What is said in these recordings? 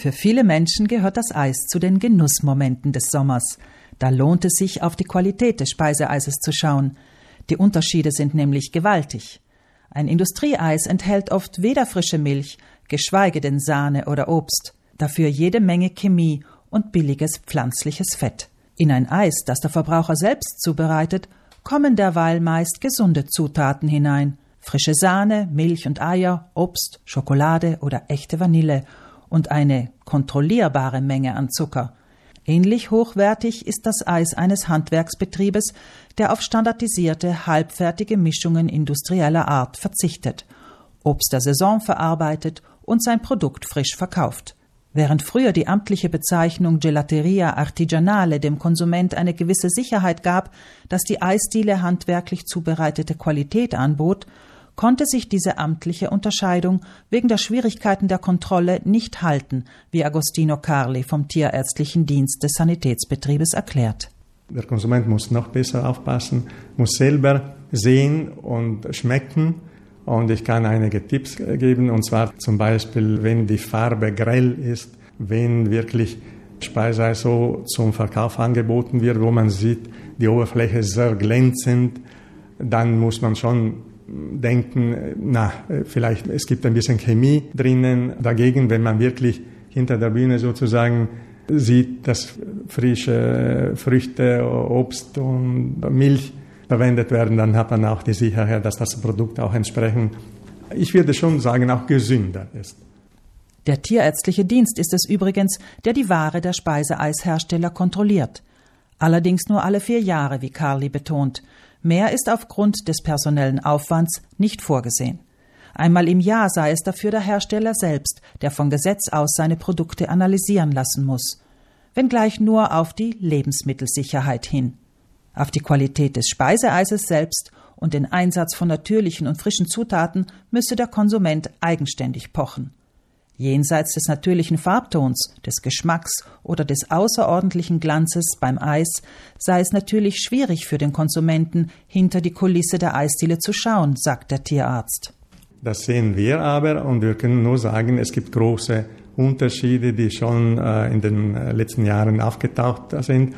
Für viele Menschen gehört das Eis zu den Genussmomenten des Sommers. Da lohnt es sich, auf die Qualität des Speiseeises zu schauen. Die Unterschiede sind nämlich gewaltig. Ein Industrieeis enthält oft weder frische Milch, geschweige denn Sahne oder Obst, dafür jede Menge Chemie und billiges pflanzliches Fett. In ein Eis, das der Verbraucher selbst zubereitet, kommen derweil meist gesunde Zutaten hinein. Frische Sahne, Milch und Eier, Obst, Schokolade oder echte Vanille und eine kontrollierbare Menge an Zucker. Ähnlich hochwertig ist das Eis eines Handwerksbetriebes, der auf standardisierte, halbfertige Mischungen industrieller Art verzichtet, Obst der Saison verarbeitet und sein Produkt frisch verkauft. Während früher die amtliche Bezeichnung Gelateria Artigianale dem Konsument eine gewisse Sicherheit gab, dass die Eisdiele handwerklich zubereitete Qualität anbot, konnte sich diese amtliche Unterscheidung wegen der Schwierigkeiten der Kontrolle nicht halten, wie Agostino Carli vom Tierärztlichen Dienst des Sanitätsbetriebes erklärt. Der Konsument muss noch besser aufpassen, muss selber sehen und schmecken. Und ich kann einige Tipps geben, und zwar zum Beispiel, wenn die Farbe grell ist, wenn wirklich Speisei so zum Verkauf angeboten wird, wo man sieht, die Oberfläche ist sehr glänzend, dann muss man schon denken, na, vielleicht es gibt ein bisschen Chemie drinnen. Dagegen, wenn man wirklich hinter der Bühne sozusagen sieht, dass frische Früchte, Obst und Milch verwendet werden, dann hat man auch die Sicherheit, dass das Produkt auch entsprechend, ich würde schon sagen, auch gesünder ist. Der tierärztliche Dienst ist es übrigens, der die Ware der Speiseeishersteller kontrolliert. Allerdings nur alle vier Jahre, wie Carly betont. Mehr ist aufgrund des personellen Aufwands nicht vorgesehen. Einmal im Jahr sei es dafür der Hersteller selbst, der von Gesetz aus seine Produkte analysieren lassen muss, wenngleich nur auf die Lebensmittelsicherheit hin. Auf die Qualität des Speiseeises selbst und den Einsatz von natürlichen und frischen Zutaten müsse der Konsument eigenständig pochen. Jenseits des natürlichen Farbtons, des Geschmacks oder des außerordentlichen Glanzes beim Eis sei es natürlich schwierig für den Konsumenten, hinter die Kulisse der Eisdiele zu schauen, sagt der Tierarzt. Das sehen wir aber und wir können nur sagen, es gibt große Unterschiede, die schon äh, in den äh, letzten Jahren aufgetaucht sind.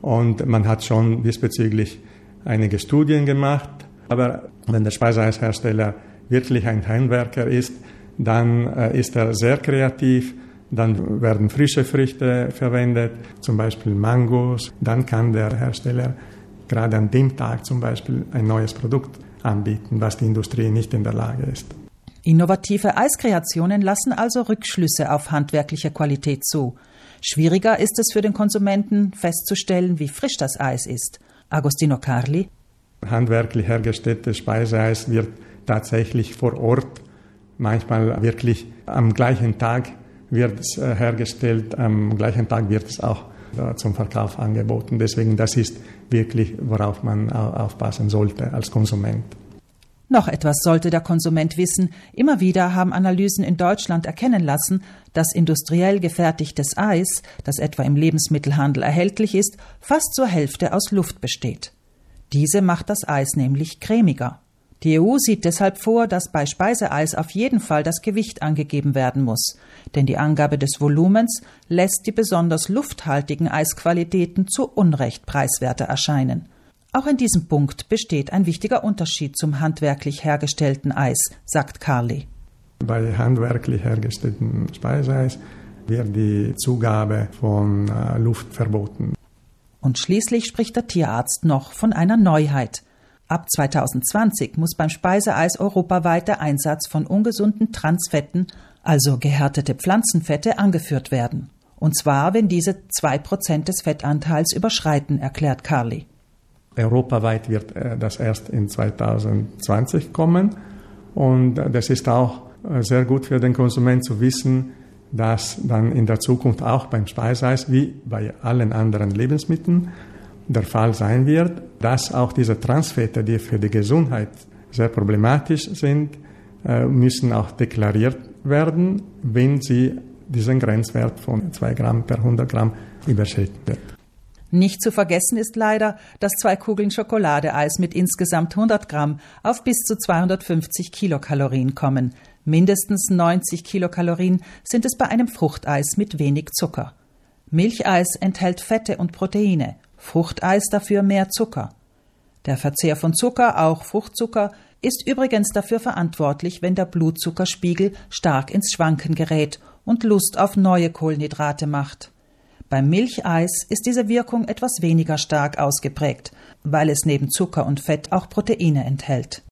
Und man hat schon diesbezüglich einige Studien gemacht. Aber wenn der Speiseeishersteller wirklich ein Heimwerker ist, dann äh, ist er sehr kreativ, dann werden frische Früchte verwendet, zum Beispiel Mangos, dann kann der Hersteller gerade an dem Tag zum Beispiel ein neues Produkt anbieten, was die Industrie nicht in der Lage ist. Innovative Eiskreationen lassen also Rückschlüsse auf handwerkliche Qualität zu. Schwieriger ist es für den Konsumenten festzustellen, wie frisch das Eis ist. Agostino Carli. Handwerklich hergestelltes Speiseeis wird tatsächlich vor Ort manchmal wirklich am gleichen Tag wird es äh, hergestellt, am gleichen Tag wird es auch äh, zum Verkauf angeboten. Deswegen, das ist wirklich, worauf man aufpassen sollte als Konsument. Noch etwas sollte der Konsument wissen. Immer wieder haben Analysen in Deutschland erkennen lassen, dass industriell gefertigtes Eis, das etwa im Lebensmittelhandel erhältlich ist, fast zur Hälfte aus Luft besteht. Diese macht das Eis nämlich cremiger. Die EU sieht deshalb vor, dass bei Speiseeis auf jeden Fall das Gewicht angegeben werden muss, denn die Angabe des Volumens lässt die besonders lufthaltigen Eisqualitäten zu Unrecht preiswerter erscheinen. Auch in diesem Punkt besteht ein wichtiger Unterschied zum handwerklich hergestellten Eis, sagt Carly. Bei handwerklich hergestelltem Speiseeis wird die Zugabe von äh, Luft verboten. Und schließlich spricht der Tierarzt noch von einer Neuheit. Ab 2020 muss beim Speiseeis europaweit der Einsatz von ungesunden Transfetten, also gehärtete Pflanzenfette, angeführt werden. Und zwar, wenn diese zwei Prozent des Fettanteils überschreiten, erklärt Carly. Europaweit wird äh, das erst in 2020 kommen. Und äh, das ist auch äh, sehr gut für den Konsument zu wissen, dass dann in der Zukunft auch beim Speiseeis wie bei allen anderen Lebensmitteln der Fall sein wird, dass auch diese Transfette, die für die Gesundheit sehr problematisch sind, äh, müssen auch deklariert werden, wenn sie diesen Grenzwert von 2 Gramm per 100 Gramm überschritten wird. Nicht zu vergessen ist leider, dass zwei Kugeln Schokoladeeis mit insgesamt 100 Gramm auf bis zu 250 Kilokalorien kommen. Mindestens 90 Kilokalorien sind es bei einem Fruchteis mit wenig Zucker. Milcheis enthält Fette und Proteine, Fruchteis dafür mehr Zucker. Der Verzehr von Zucker, auch Fruchtzucker, ist übrigens dafür verantwortlich, wenn der Blutzuckerspiegel stark ins Schwanken gerät und Lust auf neue Kohlenhydrate macht. Beim Milcheis ist diese Wirkung etwas weniger stark ausgeprägt, weil es neben Zucker und Fett auch Proteine enthält